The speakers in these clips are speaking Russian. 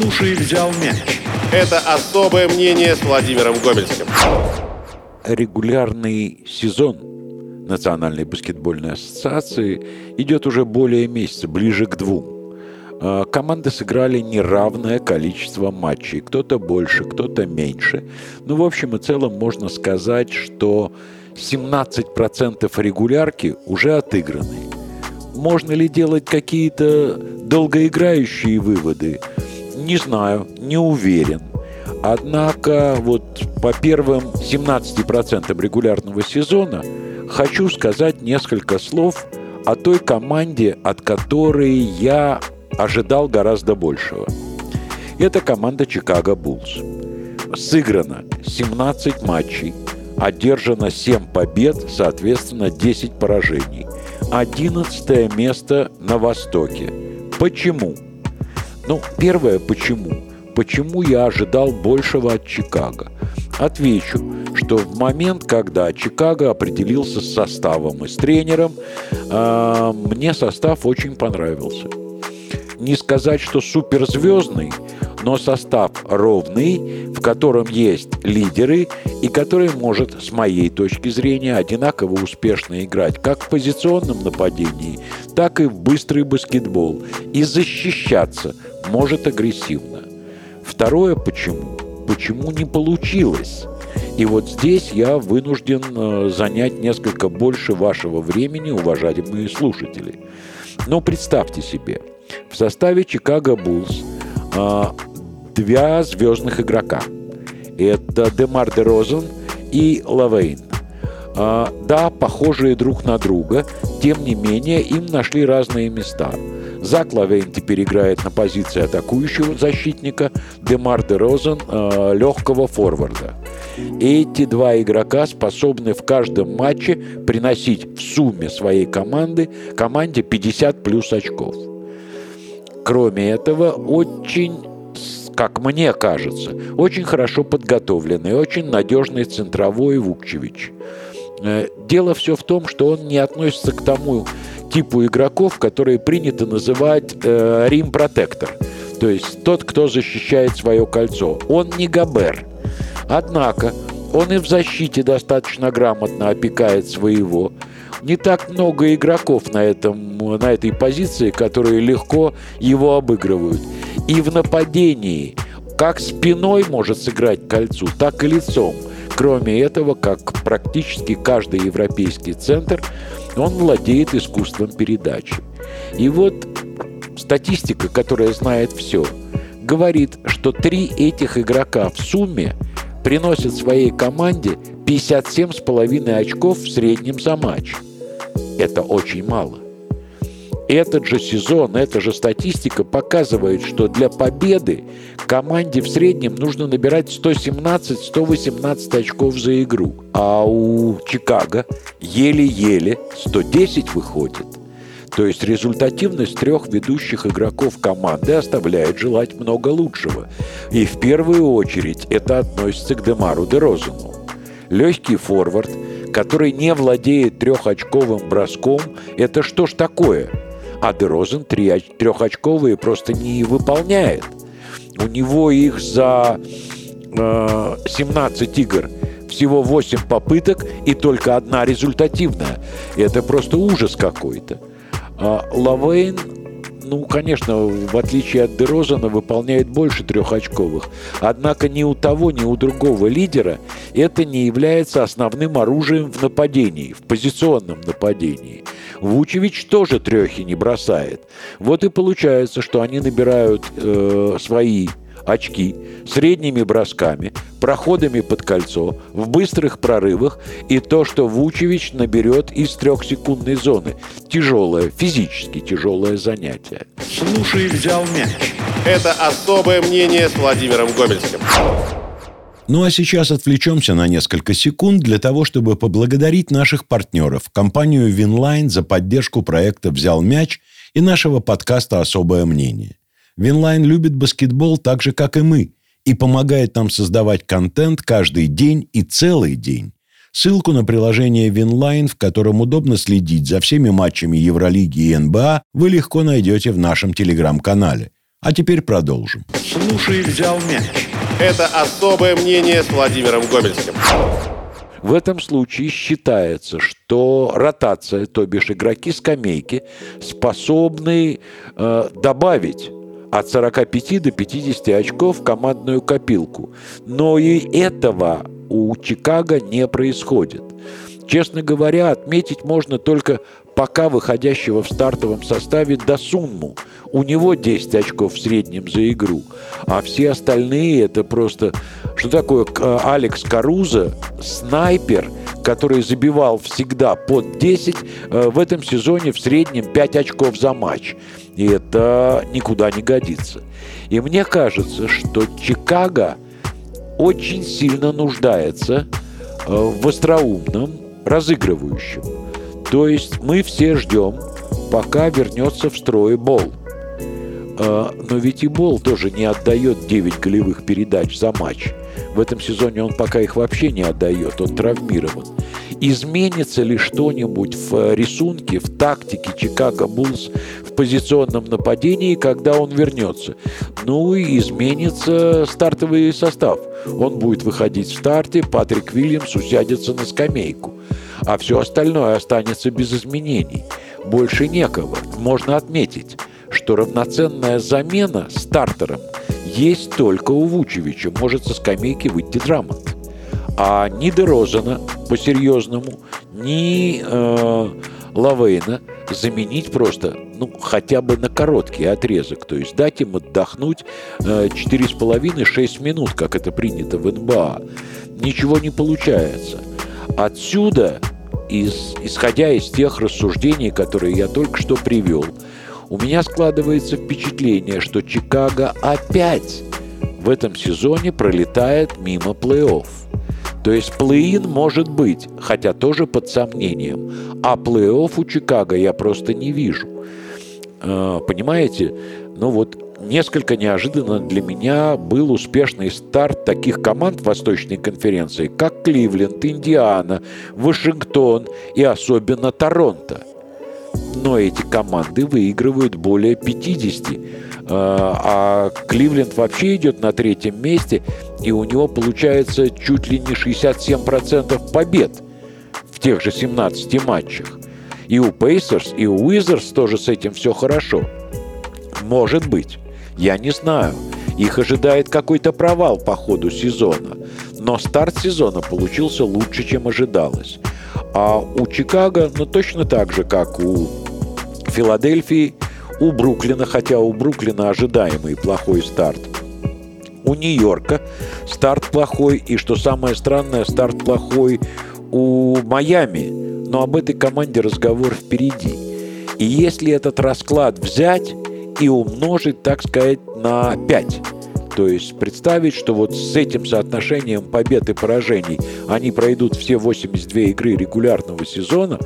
Слушай, взял мяч. Это особое мнение с Владимиром Гомельским. Регулярный сезон Национальной баскетбольной ассоциации идет уже более месяца, ближе к двум. А, команды сыграли неравное количество матчей. Кто-то больше, кто-то меньше. Но ну, в общем и целом можно сказать, что 17% регулярки уже отыграны. Можно ли делать какие-то долгоиграющие выводы? Не знаю, не уверен. Однако вот по первым 17% регулярного сезона хочу сказать несколько слов о той команде, от которой я ожидал гораздо большего. Это команда Чикаго Буллс. Сыграно 17 матчей, одержано 7 побед, соответственно 10 поражений. 11 место на Востоке. Почему? Ну, первое, почему? Почему я ожидал большего от Чикаго? Отвечу, что в момент, когда Чикаго определился с составом и с тренером, э, мне состав очень понравился. Не сказать, что суперзвездный, но состав ровный, в котором есть лидеры и который может, с моей точки зрения, одинаково успешно играть как в позиционном нападении, так и в быстрый баскетбол и защищаться может агрессивно. Второе почему? Почему не получилось? И вот здесь я вынужден э, занять несколько больше вашего времени, уважаемые слушатели. Но представьте себе, в составе Чикаго Буллс а, два звездных игрока. Это Демар де Розен и Лавейн. А, да, похожие друг на друга, тем не менее им нашли разные места. Зак Лавейн теперь на позиции атакующего защитника, Демар де Розен э, легкого форварда. Эти два игрока способны в каждом матче приносить в сумме своей команды команде 50 плюс очков. Кроме этого, очень как мне кажется, очень хорошо подготовленный, очень надежный центровой Вукчевич. Э, дело все в том, что он не относится к тому типу игроков, которые принято называть э, рим-протектор. То есть тот, кто защищает свое кольцо. Он не Габер. Однако он и в защите достаточно грамотно опекает своего. Не так много игроков на, этом, на этой позиции, которые легко его обыгрывают. И в нападении как спиной может сыграть кольцу, так и лицом. Кроме этого, как практически каждый европейский центр, он владеет искусством передачи. И вот статистика, которая знает все, говорит, что три этих игрока в сумме приносят своей команде 57,5 очков в среднем за матч. Это очень мало. Этот же сезон, эта же статистика показывает, что для победы команде в среднем нужно набирать 117-118 очков за игру. А у Чикаго еле-еле 110 выходит. То есть результативность трех ведущих игроков команды оставляет желать много лучшего. И в первую очередь это относится к Демару де Розену. Легкий форвард, который не владеет трехочковым броском, это что ж такое? А Дерозен трехочковые просто не выполняет. У него их за э, 17 игр всего 8 попыток и только одна результативная. Это просто ужас какой-то. А Лавейн ну, конечно, в отличие от Дерозана, выполняет больше трехочковых. Однако ни у того, ни у другого лидера это не является основным оружием в нападении, в позиционном нападении. Вучевич тоже трехи не бросает. Вот и получается, что они набирают э, свои очки средними бросками, проходами под кольцо, в быстрых прорывах и то, что Вучевич наберет из трехсекундной зоны. Тяжелое, физически тяжелое занятие. Слушай, взял мяч. Это особое мнение с Владимиром Гомельским. Ну а сейчас отвлечемся на несколько секунд для того, чтобы поблагодарить наших партнеров, компанию Винлайн за поддержку проекта «Взял мяч» и нашего подкаста «Особое мнение». Винлайн любит баскетбол так же, как и мы, и помогает нам создавать контент каждый день и целый день. Ссылку на приложение Винлайн, в котором удобно следить за всеми матчами Евролиги и НБА, вы легко найдете в нашем телеграм-канале. А теперь продолжим. Слушай, взял мяч. Это особое мнение с Владимиром Гомельским. В этом случае считается, что ротация, то бишь игроки скамейки, способны э, добавить от 45 до 50 очков в командную копилку. Но и этого у Чикаго не происходит. Честно говоря, отметить можно только пока выходящего в стартовом составе Досунму. У него 10 очков в среднем за игру. А все остальные это просто... Что такое Алекс Каруза, снайпер, который забивал всегда под 10, э, в этом сезоне в среднем 5 очков за матч. И это никуда не годится. И мне кажется, что Чикаго очень сильно нуждается э, в остроумном, разыгрывающим. То есть мы все ждем, пока вернется в строй Бол. А, но ведь и Бол тоже не отдает 9 голевых передач за матч. В этом сезоне он пока их вообще не отдает, он травмирован. Изменится ли что-нибудь в рисунке, в тактике Чикаго Буллс в позиционном нападении, когда он вернется? Ну и изменится стартовый состав. Он будет выходить в старте, Патрик Вильямс усядется на скамейку а все остальное останется без изменений. Больше некого. Можно отметить, что равноценная замена стартером есть только у Вучевича. Может со скамейки выйти Драмонт. А ни Дерозана по-серьезному, ни э, Лавейна заменить просто, ну, хотя бы на короткий отрезок. То есть дать им отдохнуть э, 4,5-6 минут, как это принято в НБА. Ничего не получается. Отсюда из, исходя из тех рассуждений, которые я только что привел, у меня складывается впечатление, что Чикаго опять в этом сезоне пролетает мимо плей-офф. То есть плей-ин может быть, хотя тоже под сомнением. А плей-офф у Чикаго я просто не вижу. А, понимаете? Ну вот несколько неожиданно для меня был успешный старт таких команд Восточной конференции, как Кливленд, Индиана, Вашингтон и особенно Торонто. Но эти команды выигрывают более 50. А, а Кливленд вообще идет на третьем месте, и у него получается чуть ли не 67% побед в тех же 17 матчах. И у Пейсерс, и у Уизерс тоже с этим все хорошо. Может быть. Я не знаю. Их ожидает какой-то провал по ходу сезона. Но старт сезона получился лучше, чем ожидалось. А у Чикаго, ну точно так же, как у Филадельфии, у Бруклина, хотя у Бруклина ожидаемый плохой старт. У Нью-Йорка старт плохой, и что самое странное, старт плохой у Майами. Но об этой команде разговор впереди. И если этот расклад взять, и умножить, так сказать, на 5. То есть представить, что вот с этим соотношением побед и поражений они пройдут все 82 игры регулярного сезона,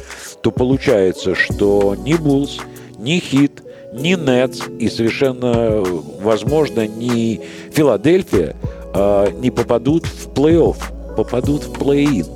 то получается, что ни Буллс, ни Хит, ни Нетс и совершенно возможно ни Филадельфия э, не попадут в плей-офф, попадут в плей-ин.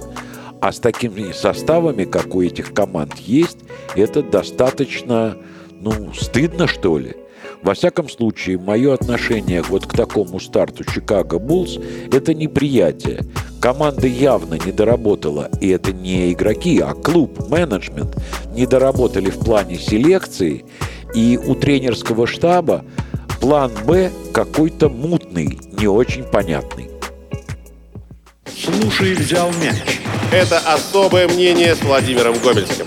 А с такими составами, как у этих команд есть, это достаточно, ну, стыдно, что ли. Во всяком случае, мое отношение вот к такому старту Чикаго Буллс – это неприятие. Команда явно не доработала, и это не игроки, а клуб, менеджмент не доработали в плане селекции, и у тренерского штаба план «Б» какой-то мутный, не очень понятный. Слушай, взял мяч. Это особое мнение с Владимиром Гомельским.